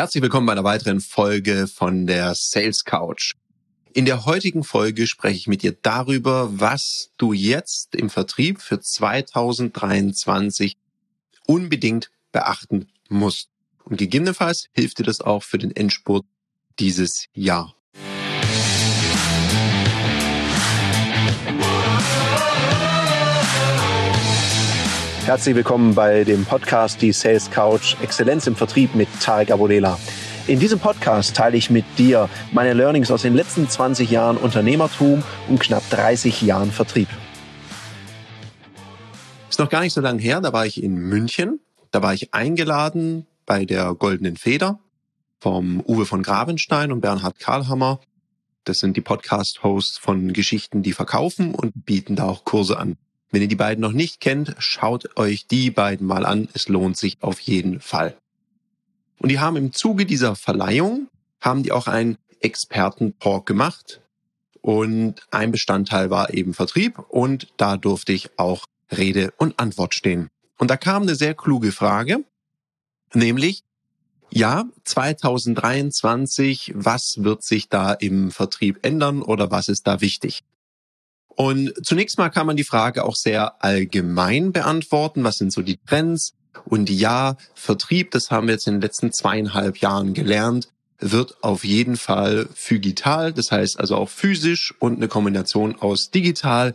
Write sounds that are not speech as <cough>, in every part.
Herzlich willkommen bei einer weiteren Folge von der Sales Couch. In der heutigen Folge spreche ich mit dir darüber, was du jetzt im Vertrieb für 2023 unbedingt beachten musst. Und gegebenenfalls hilft dir das auch für den Endspurt dieses Jahr. Herzlich willkommen bei dem Podcast Die Sales Couch Exzellenz im Vertrieb mit Tarek Abodela. In diesem Podcast teile ich mit dir meine Learnings aus den letzten 20 Jahren Unternehmertum und knapp 30 Jahren Vertrieb. Ist noch gar nicht so lange her, da war ich in München. Da war ich eingeladen bei der Goldenen Feder vom Uwe von Gravenstein und Bernhard Karlhammer. Das sind die Podcast-Hosts von Geschichten, die verkaufen und bieten da auch Kurse an. Wenn ihr die beiden noch nicht kennt, schaut euch die beiden mal an. Es lohnt sich auf jeden Fall. Und die haben im Zuge dieser Verleihung, haben die auch einen Experten-Talk gemacht. Und ein Bestandteil war eben Vertrieb und da durfte ich auch Rede und Antwort stehen. Und da kam eine sehr kluge Frage, nämlich, ja, 2023, was wird sich da im Vertrieb ändern oder was ist da wichtig? Und zunächst mal kann man die Frage auch sehr allgemein beantworten. Was sind so die Trends? Und ja, Vertrieb, das haben wir jetzt in den letzten zweieinhalb Jahren gelernt, wird auf jeden Fall phygital, das heißt also auch physisch und eine Kombination aus digital.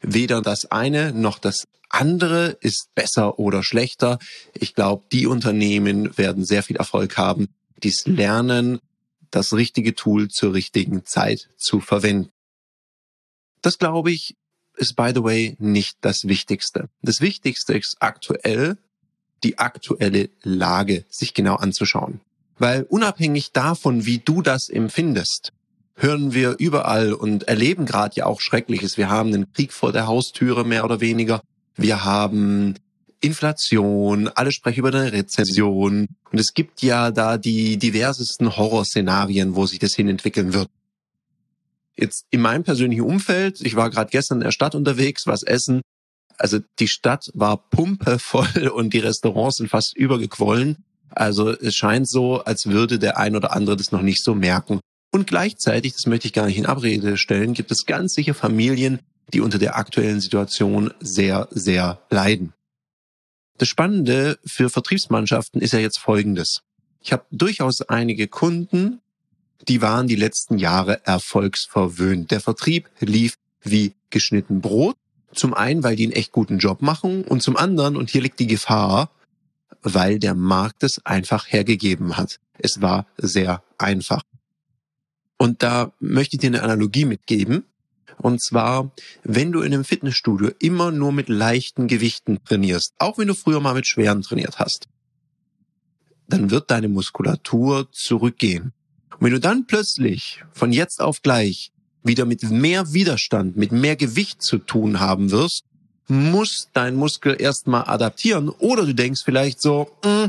Weder das eine noch das andere ist besser oder schlechter. Ich glaube, die Unternehmen werden sehr viel Erfolg haben, dies lernen, das richtige Tool zur richtigen Zeit zu verwenden. Das glaube ich, ist by the way nicht das Wichtigste. Das Wichtigste ist aktuell die aktuelle Lage sich genau anzuschauen. Weil unabhängig davon, wie du das empfindest, hören wir überall und erleben gerade ja auch Schreckliches. Wir haben einen Krieg vor der Haustüre mehr oder weniger. Wir haben Inflation, alle sprechen über eine Rezession. Und es gibt ja da die diversesten Horrorszenarien, wo sich das hin entwickeln wird. Jetzt in meinem persönlichen Umfeld, ich war gerade gestern in der Stadt unterwegs, was essen. Also die Stadt war pumpevoll <laughs> und die Restaurants sind fast übergequollen. Also es scheint so, als würde der ein oder andere das noch nicht so merken. Und gleichzeitig, das möchte ich gar nicht in Abrede stellen, gibt es ganz sicher Familien, die unter der aktuellen Situation sehr, sehr leiden. Das Spannende für Vertriebsmannschaften ist ja jetzt Folgendes. Ich habe durchaus einige Kunden, die waren die letzten Jahre erfolgsverwöhnt. Der Vertrieb lief wie geschnitten Brot. Zum einen, weil die einen echt guten Job machen und zum anderen, und hier liegt die Gefahr, weil der Markt es einfach hergegeben hat. Es war sehr einfach. Und da möchte ich dir eine Analogie mitgeben. Und zwar, wenn du in einem Fitnessstudio immer nur mit leichten Gewichten trainierst, auch wenn du früher mal mit schweren trainiert hast, dann wird deine Muskulatur zurückgehen. Und wenn du dann plötzlich von jetzt auf gleich wieder mit mehr Widerstand, mit mehr Gewicht zu tun haben wirst, muss dein Muskel erstmal adaptieren. Oder du denkst vielleicht so, mm,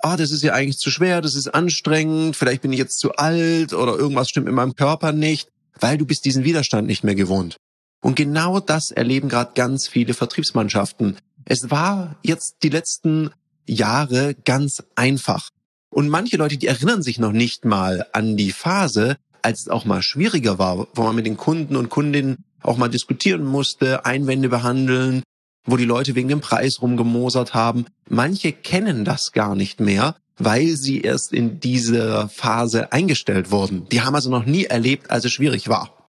ah, das ist ja eigentlich zu schwer, das ist anstrengend, vielleicht bin ich jetzt zu alt oder irgendwas stimmt in meinem Körper nicht, weil du bist diesen Widerstand nicht mehr gewohnt. Und genau das erleben gerade ganz viele Vertriebsmannschaften. Es war jetzt die letzten Jahre ganz einfach. Und manche Leute, die erinnern sich noch nicht mal an die Phase, als es auch mal schwieriger war, wo man mit den Kunden und Kundinnen auch mal diskutieren musste, Einwände behandeln, wo die Leute wegen dem Preis rumgemosert haben. Manche kennen das gar nicht mehr, weil sie erst in diese Phase eingestellt wurden. Die haben also noch nie erlebt, als es schwierig war.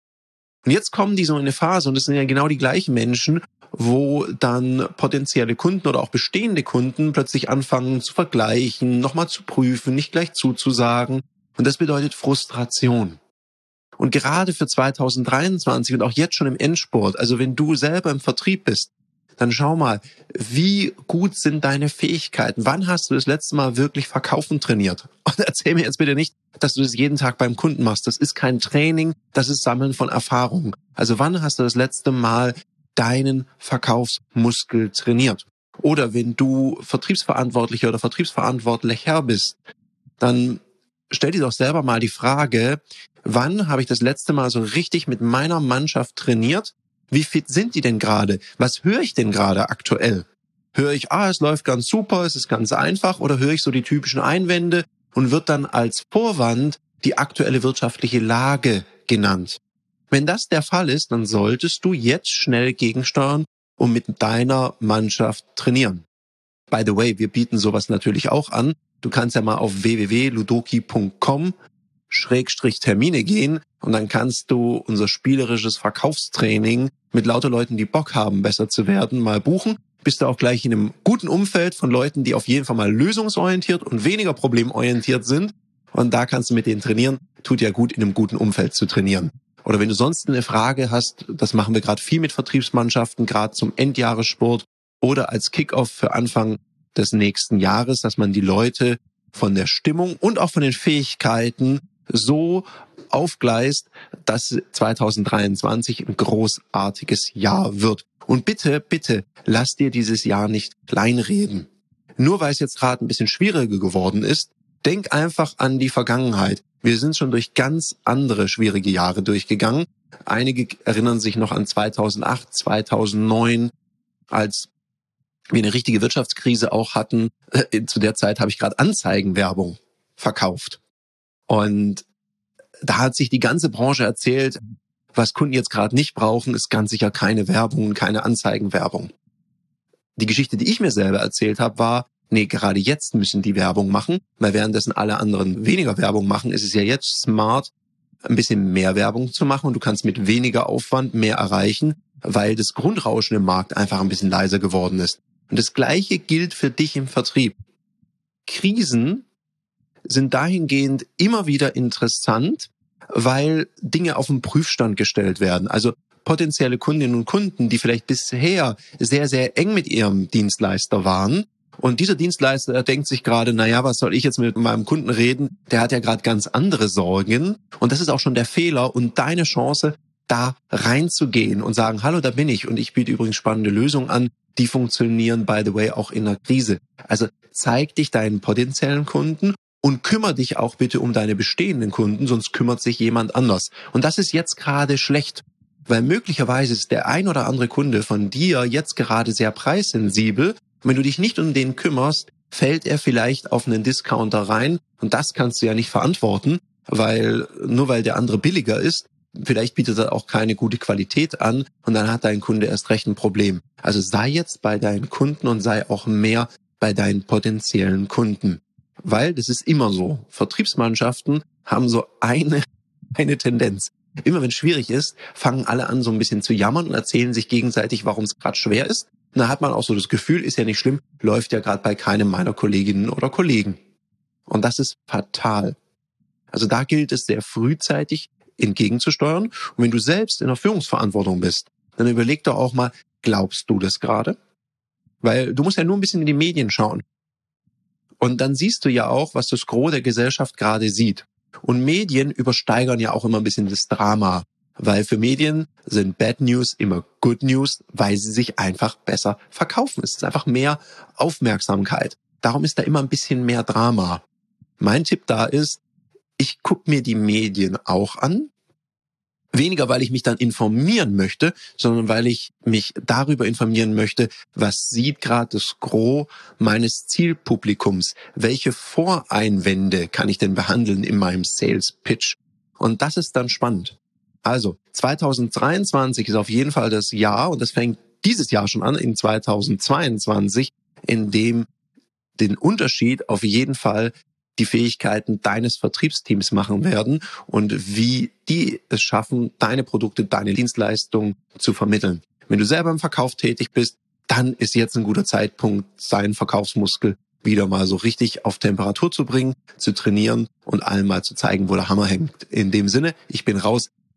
Und jetzt kommen die so in eine Phase, und es sind ja genau die gleichen Menschen, wo dann potenzielle Kunden oder auch bestehende Kunden plötzlich anfangen zu vergleichen, nochmal zu prüfen, nicht gleich zuzusagen. Und das bedeutet Frustration. Und gerade für 2023 und auch jetzt schon im Endsport, also wenn du selber im Vertrieb bist, dann schau mal, wie gut sind deine Fähigkeiten? Wann hast du das letzte Mal wirklich Verkaufen trainiert? <laughs> Und erzähl mir jetzt bitte nicht, dass du das jeden Tag beim Kunden machst. Das ist kein Training, das ist Sammeln von Erfahrung. Also wann hast du das letzte Mal deinen Verkaufsmuskel trainiert. Oder wenn du Vertriebsverantwortlicher oder Vertriebsverantwortlicher bist, dann stell dir doch selber mal die Frage, wann habe ich das letzte Mal so richtig mit meiner Mannschaft trainiert? Wie fit sind die denn gerade? Was höre ich denn gerade aktuell? Höre ich, ah, es läuft ganz super, es ist ganz einfach, oder höre ich so die typischen Einwände und wird dann als Vorwand die aktuelle wirtschaftliche Lage genannt. Wenn das der Fall ist, dann solltest du jetzt schnell gegensteuern und mit deiner Mannschaft trainieren. By the way, wir bieten sowas natürlich auch an. Du kannst ja mal auf www.ludoki.com Schrägstrich Termine gehen und dann kannst du unser spielerisches Verkaufstraining mit lauter Leuten, die Bock haben, besser zu werden, mal buchen. Bist du auch gleich in einem guten Umfeld von Leuten, die auf jeden Fall mal lösungsorientiert und weniger problemorientiert sind. Und da kannst du mit denen trainieren. Tut ja gut, in einem guten Umfeld zu trainieren. Oder wenn du sonst eine Frage hast, das machen wir gerade viel mit Vertriebsmannschaften, gerade zum Endjahressport oder als Kickoff für Anfang des nächsten Jahres, dass man die Leute von der Stimmung und auch von den Fähigkeiten so aufgleist, dass 2023 ein großartiges Jahr wird. Und bitte, bitte, lass dir dieses Jahr nicht kleinreden. Nur weil es jetzt gerade ein bisschen schwieriger geworden ist, denk einfach an die Vergangenheit. Wir sind schon durch ganz andere schwierige Jahre durchgegangen. Einige erinnern sich noch an 2008, 2009, als wir eine richtige Wirtschaftskrise auch hatten. Äh, zu der Zeit habe ich gerade Anzeigenwerbung verkauft. Und da hat sich die ganze Branche erzählt, was Kunden jetzt gerade nicht brauchen, ist ganz sicher keine Werbung, keine Anzeigenwerbung. Die Geschichte, die ich mir selber erzählt habe, war, nee, gerade jetzt müssen die Werbung machen, weil währenddessen alle anderen weniger Werbung machen, ist es ja jetzt smart, ein bisschen mehr Werbung zu machen und du kannst mit weniger Aufwand mehr erreichen, weil das Grundrauschen im Markt einfach ein bisschen leiser geworden ist. Und das Gleiche gilt für dich im Vertrieb. Krisen sind dahingehend immer wieder interessant, weil Dinge auf den Prüfstand gestellt werden. Also potenzielle Kundinnen und Kunden, die vielleicht bisher sehr, sehr eng mit ihrem Dienstleister waren. Und dieser Dienstleister denkt sich gerade, naja, was soll ich jetzt mit meinem Kunden reden? Der hat ja gerade ganz andere Sorgen. Und das ist auch schon der Fehler und deine Chance, da reinzugehen und sagen, hallo, da bin ich und ich biete übrigens spannende Lösungen an. Die funktionieren, by the way, auch in der Krise. Also zeig dich deinen potenziellen Kunden und kümmere dich auch bitte um deine bestehenden Kunden, sonst kümmert sich jemand anders. Und das ist jetzt gerade schlecht, weil möglicherweise ist der ein oder andere Kunde von dir jetzt gerade sehr preissensibel. Wenn du dich nicht um den kümmerst, fällt er vielleicht auf einen Discounter rein und das kannst du ja nicht verantworten, weil nur weil der andere billiger ist, vielleicht bietet er auch keine gute Qualität an und dann hat dein Kunde erst recht ein Problem. Also sei jetzt bei deinen Kunden und sei auch mehr bei deinen potenziellen Kunden weil das ist immer so. Vertriebsmannschaften haben so eine, <laughs> eine Tendenz. Immer wenn es schwierig ist, fangen alle an, so ein bisschen zu jammern und erzählen sich gegenseitig, warum es gerade schwer ist. Da hat man auch so das Gefühl, ist ja nicht schlimm, läuft ja gerade bei keinem meiner Kolleginnen oder Kollegen. Und das ist fatal. Also da gilt es sehr frühzeitig entgegenzusteuern. Und wenn du selbst in der Führungsverantwortung bist, dann überleg doch auch mal, glaubst du das gerade? Weil du musst ja nur ein bisschen in die Medien schauen. Und dann siehst du ja auch, was das Gros der Gesellschaft gerade sieht. Und Medien übersteigern ja auch immer ein bisschen das Drama, weil für Medien sind Bad News immer Good News, weil sie sich einfach besser verkaufen. Es ist einfach mehr Aufmerksamkeit. Darum ist da immer ein bisschen mehr Drama. Mein Tipp da ist, ich gucke mir die Medien auch an, Weniger, weil ich mich dann informieren möchte, sondern weil ich mich darüber informieren möchte, was sieht gerade das Gros meines Zielpublikums? Welche Voreinwände kann ich denn behandeln in meinem Sales Pitch? Und das ist dann spannend. Also 2023 ist auf jeden Fall das Jahr und das fängt dieses Jahr schon an in 2022, in dem den Unterschied auf jeden Fall die Fähigkeiten deines Vertriebsteams machen werden und wie die es schaffen, deine Produkte, deine Dienstleistungen zu vermitteln. Wenn du selber im Verkauf tätig bist, dann ist jetzt ein guter Zeitpunkt, seinen Verkaufsmuskel wieder mal so richtig auf Temperatur zu bringen, zu trainieren und allen mal zu zeigen, wo der Hammer hängt. In dem Sinne, ich bin raus,